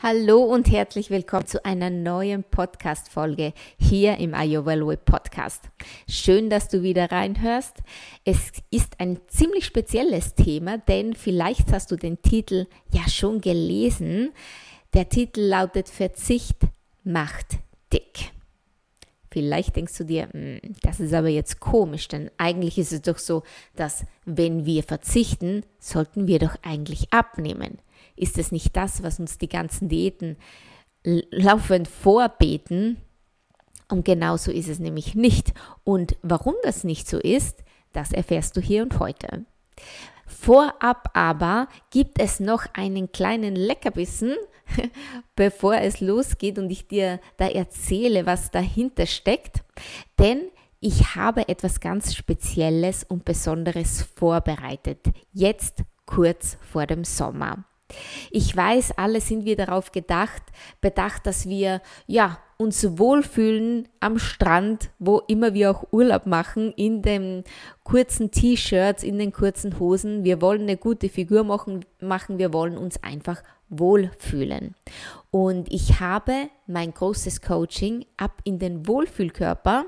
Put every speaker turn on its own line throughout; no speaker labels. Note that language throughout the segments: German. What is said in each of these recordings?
Hallo und herzlich willkommen zu einer neuen Podcast-Folge hier im Ayurveda Podcast. Schön, dass du wieder reinhörst. Es ist ein ziemlich spezielles Thema, denn vielleicht hast du den Titel ja schon gelesen. Der Titel lautet Verzicht macht dick. Vielleicht denkst du dir, hm, das ist aber jetzt komisch, denn eigentlich ist es doch so, dass wenn wir verzichten, sollten wir doch eigentlich abnehmen ist es nicht das, was uns die ganzen Diäten laufend vorbeten. Und genauso ist es nämlich nicht. Und warum das nicht so ist, das erfährst du hier und heute. Vorab aber gibt es noch einen kleinen Leckerbissen, bevor es losgeht und ich dir da erzähle, was dahinter steckt. Denn ich habe etwas ganz Spezielles und Besonderes vorbereitet. Jetzt kurz vor dem Sommer. Ich weiß, alle sind wir darauf gedacht, bedacht, dass wir ja uns wohlfühlen am Strand, wo immer wir auch Urlaub machen, in den kurzen T-Shirts, in den kurzen Hosen. Wir wollen eine gute Figur machen, machen, wir wollen uns einfach wohlfühlen. Und ich habe mein großes Coaching ab in den Wohlfühlkörper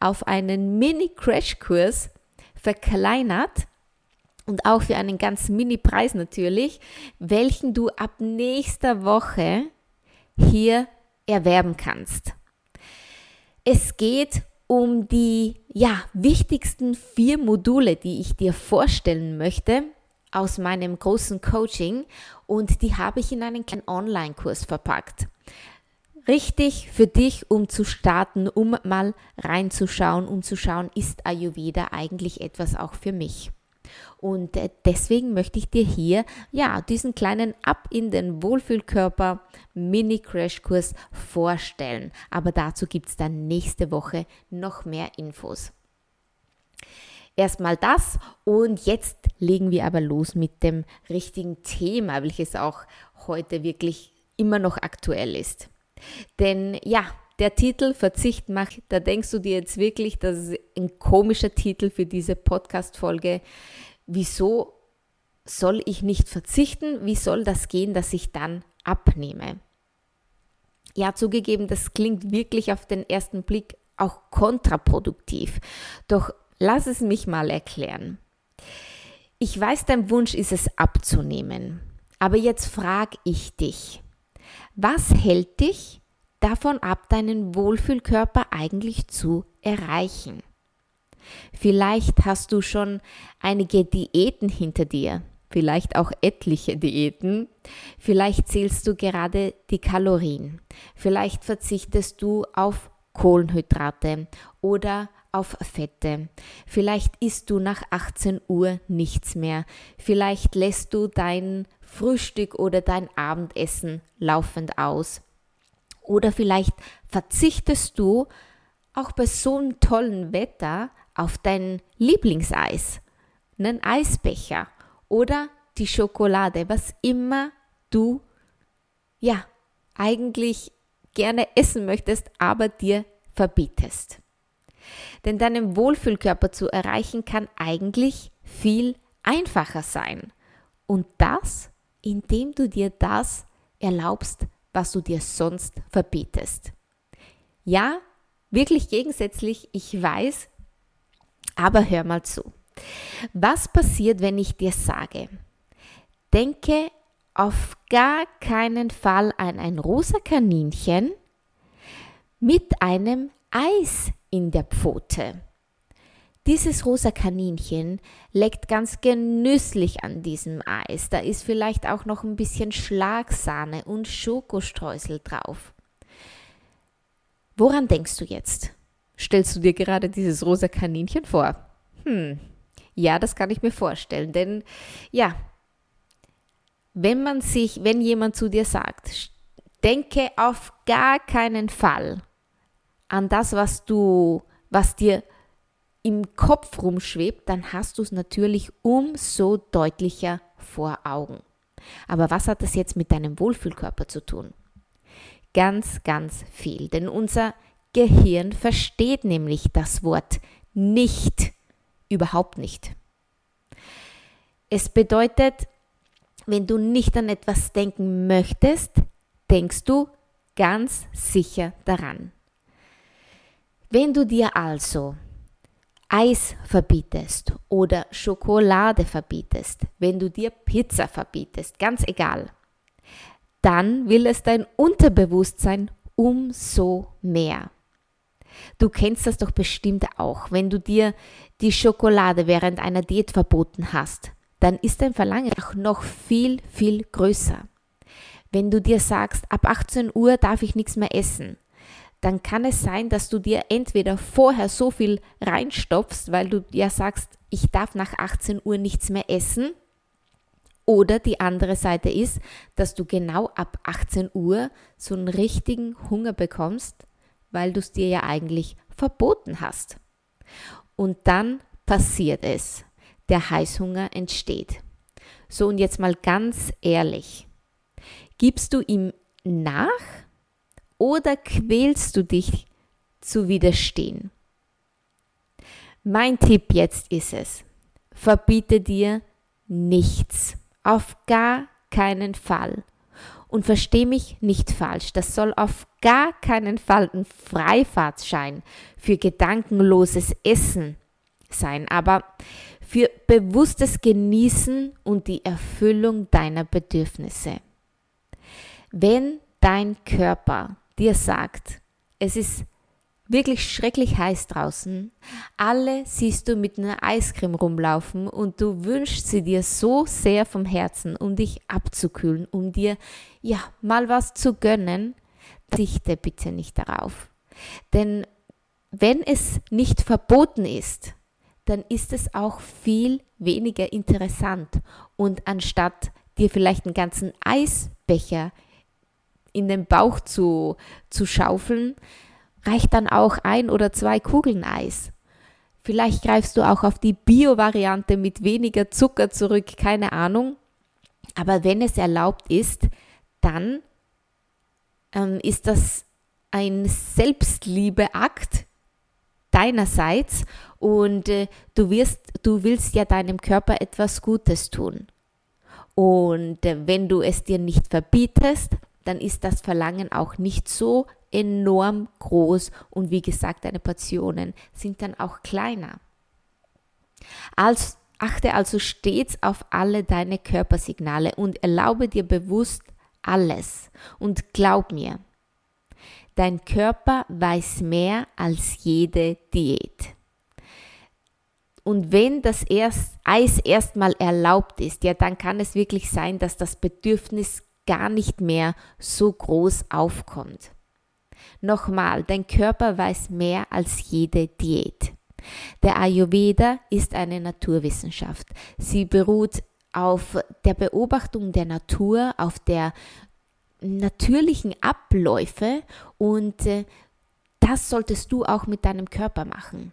auf einen Mini-Crash-Kurs verkleinert und auch für einen ganz Mini-Preis natürlich, welchen du ab nächster Woche hier erwerben kannst. Es geht um die ja, wichtigsten vier Module, die ich dir vorstellen möchte aus meinem großen Coaching und die habe ich in einen kleinen Online-Kurs verpackt. Richtig für dich, um zu starten, um mal reinzuschauen, um zu schauen, ist Ayurveda eigentlich etwas auch für mich? Und äh, deswegen möchte ich dir hier ja diesen kleinen Ab in den Wohlfühlkörper Mini Crashkurs vorstellen. Aber dazu gibt es dann nächste Woche noch mehr Infos. Erstmal das und jetzt legen wir aber los mit dem richtigen Thema, welches auch heute wirklich immer noch aktuell ist. Denn ja, der Titel Verzicht macht, da denkst du dir jetzt wirklich, das ist ein komischer Titel für diese Podcast-Folge wieso soll ich nicht verzichten? Wie soll das gehen, dass ich dann abnehme? Ja, zugegeben, das klingt wirklich auf den ersten Blick auch kontraproduktiv. Doch lass es mich mal erklären. Ich weiß, dein Wunsch ist es abzunehmen. Aber jetzt frage ich dich, was hält dich davon ab, deinen Wohlfühlkörper eigentlich zu erreichen? Vielleicht hast du schon einige Diäten hinter dir, vielleicht auch etliche Diäten. Vielleicht zählst du gerade die Kalorien. Vielleicht verzichtest du auf Kohlenhydrate oder auf Fette. Vielleicht isst du nach 18 Uhr nichts mehr. Vielleicht lässt du dein Frühstück oder dein Abendessen laufend aus. Oder vielleicht verzichtest du auch bei so einem tollen Wetter auf dein Lieblingseis, einen Eisbecher oder die Schokolade, was immer du ja eigentlich gerne essen möchtest, aber dir verbietest. Denn deinen Wohlfühlkörper zu erreichen kann eigentlich viel einfacher sein. Und das, indem du dir das erlaubst, was du dir sonst verbietest. Ja, wirklich gegensätzlich, ich weiß, aber hör mal zu. Was passiert, wenn ich dir sage, denke auf gar keinen Fall an ein rosa Kaninchen mit einem Eis in der Pfote. Dieses rosa Kaninchen leckt ganz genüsslich an diesem Eis. Da ist vielleicht auch noch ein bisschen Schlagsahne und Schokostreusel drauf. Woran denkst du jetzt? Stellst du dir gerade dieses rosa Kaninchen vor? Hm, ja, das kann ich mir vorstellen, denn ja, wenn man sich, wenn jemand zu dir sagt, denke auf gar keinen Fall an das, was du was dir im Kopf rumschwebt, dann hast du es natürlich umso deutlicher vor Augen. Aber was hat das jetzt mit deinem Wohlfühlkörper zu tun? Ganz, ganz viel. Denn unser Gehirn versteht nämlich das Wort nicht überhaupt nicht. Es bedeutet, wenn du nicht an etwas denken möchtest, denkst du ganz sicher daran. Wenn du dir also Eis verbietest oder Schokolade verbietest, wenn du dir Pizza verbietest, ganz egal, dann will es dein Unterbewusstsein umso mehr. Du kennst das doch bestimmt auch, wenn du dir die Schokolade während einer Diät verboten hast, dann ist dein Verlangen auch noch viel, viel größer. Wenn du dir sagst, ab 18 Uhr darf ich nichts mehr essen, dann kann es sein, dass du dir entweder vorher so viel reinstopfst, weil du ja sagst, ich darf nach 18 Uhr nichts mehr essen, oder die andere Seite ist, dass du genau ab 18 Uhr so einen richtigen Hunger bekommst, weil du es dir ja eigentlich verboten hast. Und dann passiert es. Der Heißhunger entsteht. So und jetzt mal ganz ehrlich. Gibst du ihm nach oder quälst du dich zu widerstehen? Mein Tipp jetzt ist es, verbiete dir nichts, auf gar keinen Fall. Und versteh mich nicht falsch, das soll auf gar keinen Fall ein Freifahrtschein für gedankenloses Essen sein, aber für bewusstes Genießen und die Erfüllung deiner Bedürfnisse. Wenn dein Körper dir sagt, es ist wirklich schrecklich heiß draußen, alle siehst du mit einer Eiscreme rumlaufen und du wünschst sie dir so sehr vom Herzen, um dich abzukühlen, um dir ja mal was zu gönnen, dichte bitte nicht darauf. Denn wenn es nicht verboten ist, dann ist es auch viel weniger interessant. Und anstatt dir vielleicht einen ganzen Eisbecher in den Bauch zu, zu schaufeln, reicht dann auch ein oder zwei Kugeln Eis. Vielleicht greifst du auch auf die Bio-Variante mit weniger Zucker zurück, keine Ahnung. Aber wenn es erlaubt ist, dann ähm, ist das ein Selbstliebeakt deinerseits und äh, du wirst, du willst ja deinem Körper etwas Gutes tun. Und äh, wenn du es dir nicht verbietest, dann ist das Verlangen auch nicht so enorm groß und wie gesagt, deine Portionen sind dann auch kleiner. Als, achte also stets auf alle deine Körpersignale und erlaube dir bewusst alles. Und glaub mir, dein Körper weiß mehr als jede Diät. Und wenn das erst, Eis erstmal erlaubt ist, ja, dann kann es wirklich sein, dass das Bedürfnis gar nicht mehr so groß aufkommt. Nochmal, dein Körper weiß mehr als jede Diät. Der Ayurveda ist eine Naturwissenschaft. Sie beruht auf der Beobachtung der Natur, auf der natürlichen Abläufe und äh, das solltest du auch mit deinem Körper machen.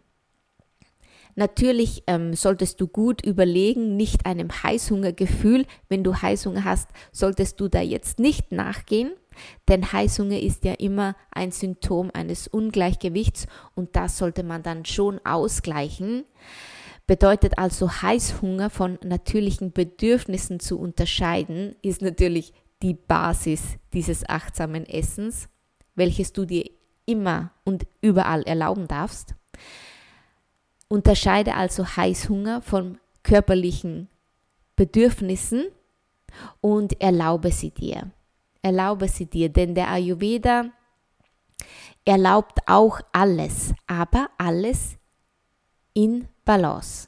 Natürlich ähm, solltest du gut überlegen, nicht einem Heißhungergefühl, wenn du Heißhunger hast, solltest du da jetzt nicht nachgehen, denn Heißhunger ist ja immer ein Symptom eines Ungleichgewichts und das sollte man dann schon ausgleichen. Bedeutet also Heißhunger von natürlichen Bedürfnissen zu unterscheiden, ist natürlich die Basis dieses achtsamen Essens, welches du dir immer und überall erlauben darfst. Unterscheide also Heißhunger von körperlichen Bedürfnissen und erlaube sie dir. Erlaube sie dir, denn der Ayurveda erlaubt auch alles, aber alles in Balance.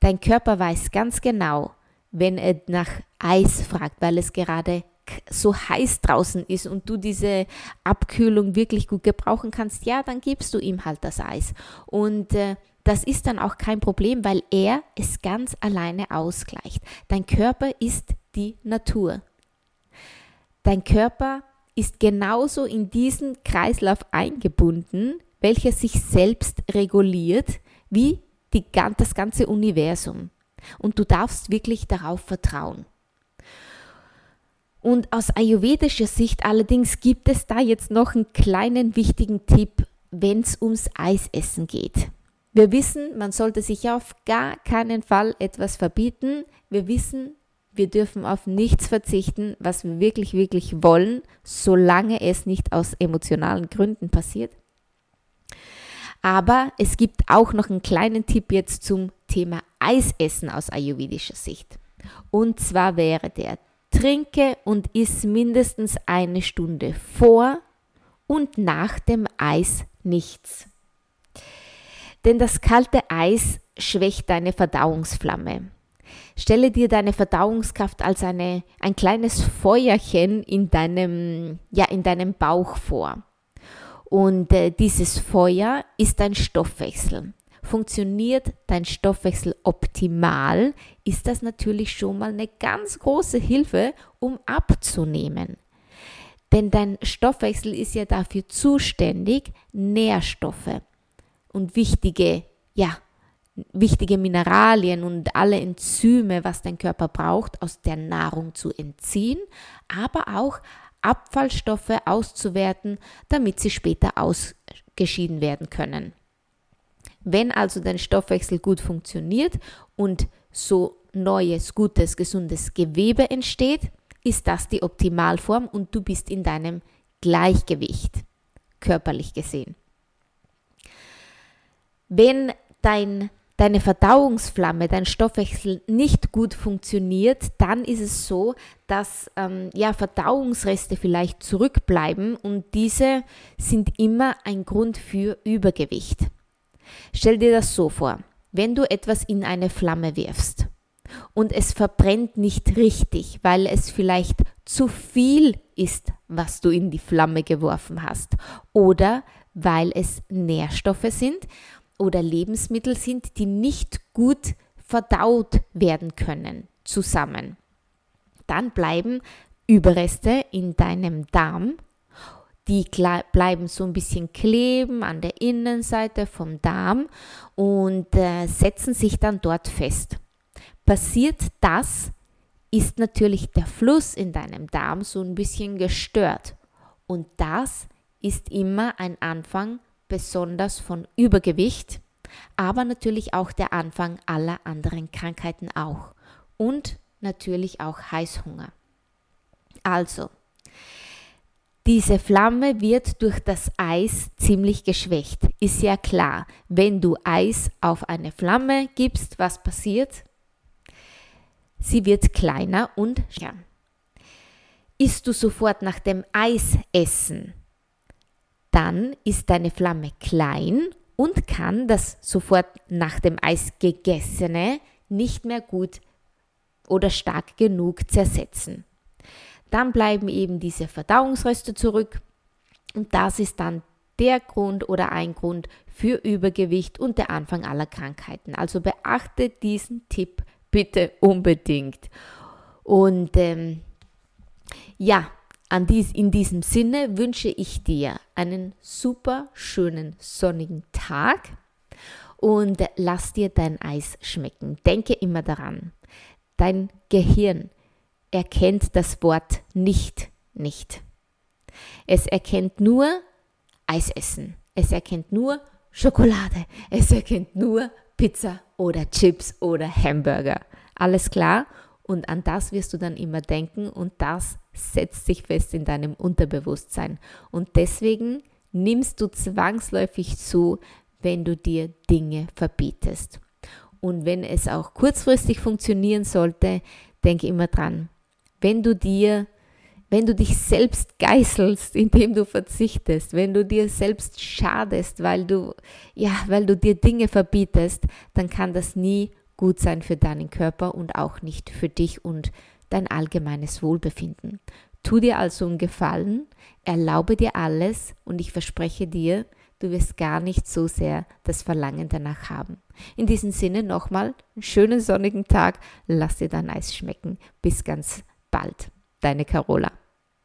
Dein Körper weiß ganz genau, wenn er nach Eis fragt, weil es gerade so heiß draußen ist und du diese Abkühlung wirklich gut gebrauchen kannst, ja, dann gibst du ihm halt das Eis. Und äh, das ist dann auch kein Problem, weil er es ganz alleine ausgleicht. Dein Körper ist die Natur. Dein Körper ist genauso in diesen Kreislauf eingebunden welcher sich selbst reguliert, wie die, das ganze Universum. Und du darfst wirklich darauf vertrauen. Und aus ayurvedischer Sicht allerdings gibt es da jetzt noch einen kleinen wichtigen Tipp, wenn es ums Eisessen geht. Wir wissen, man sollte sich auf gar keinen Fall etwas verbieten. Wir wissen, wir dürfen auf nichts verzichten, was wir wirklich, wirklich wollen, solange es nicht aus emotionalen Gründen passiert. Aber es gibt auch noch einen kleinen Tipp jetzt zum Thema Eisessen aus ayurvedischer Sicht. Und zwar wäre der, trinke und iss mindestens eine Stunde vor und nach dem Eis nichts. Denn das kalte Eis schwächt deine Verdauungsflamme. Stelle dir deine Verdauungskraft als eine, ein kleines Feuerchen in deinem, ja, in deinem Bauch vor. Und äh, dieses Feuer ist dein Stoffwechsel. Funktioniert dein Stoffwechsel optimal, ist das natürlich schon mal eine ganz große Hilfe, um abzunehmen. Denn dein Stoffwechsel ist ja dafür zuständig, Nährstoffe und wichtige, ja, wichtige Mineralien und alle Enzyme, was dein Körper braucht, aus der Nahrung zu entziehen, aber auch Abfallstoffe auszuwerten, damit sie später ausgeschieden werden können. Wenn also dein Stoffwechsel gut funktioniert und so neues, gutes, gesundes Gewebe entsteht, ist das die Optimalform und du bist in deinem Gleichgewicht, körperlich gesehen. Wenn dein deine Verdauungsflamme, dein Stoffwechsel nicht gut funktioniert, dann ist es so, dass ähm, ja, Verdauungsreste vielleicht zurückbleiben und diese sind immer ein Grund für Übergewicht. Stell dir das so vor, wenn du etwas in eine Flamme wirfst und es verbrennt nicht richtig, weil es vielleicht zu viel ist, was du in die Flamme geworfen hast oder weil es Nährstoffe sind oder Lebensmittel sind, die nicht gut verdaut werden können zusammen. Dann bleiben Überreste in deinem Darm. Die bleiben so ein bisschen kleben an der Innenseite vom Darm und äh, setzen sich dann dort fest. Passiert das, ist natürlich der Fluss in deinem Darm so ein bisschen gestört. Und das ist immer ein Anfang besonders von Übergewicht, aber natürlich auch der Anfang aller anderen Krankheiten auch und natürlich auch Heißhunger. Also, diese Flamme wird durch das Eis ziemlich geschwächt. Ist ja klar, wenn du Eis auf eine Flamme gibst, was passiert? Sie wird kleiner und ja. Isst du sofort nach dem Eisessen dann ist deine Flamme klein und kann das sofort nach dem Eis gegessene nicht mehr gut oder stark genug zersetzen. Dann bleiben eben diese Verdauungsreste zurück und das ist dann der Grund oder ein Grund für Übergewicht und der Anfang aller Krankheiten. Also beachte diesen Tipp bitte unbedingt. Und ähm, ja, dies, in diesem Sinne wünsche ich dir einen super schönen sonnigen Tag und lass dir dein Eis schmecken. Denke immer daran, dein Gehirn erkennt das Wort nicht, nicht. Es erkennt nur Eisessen. Es erkennt nur Schokolade. Es erkennt nur Pizza oder Chips oder Hamburger. Alles klar? Und an das wirst du dann immer denken und das setzt sich fest in deinem Unterbewusstsein. Und deswegen nimmst du zwangsläufig zu, wenn du dir Dinge verbietest. Und wenn es auch kurzfristig funktionieren sollte, denke immer dran, wenn du dir wenn du dich selbst geißelst, indem du verzichtest, wenn du dir selbst schadest, weil du ja, weil du dir Dinge verbietest, dann kann das nie gut sein für deinen Körper und auch nicht für dich und dein allgemeines Wohlbefinden. Tu dir also einen Gefallen, erlaube dir alles und ich verspreche dir, du wirst gar nicht so sehr das Verlangen danach haben. In diesem Sinne nochmal einen schönen sonnigen Tag, lass dir dein Eis schmecken. Bis ganz bald. Deine Carola.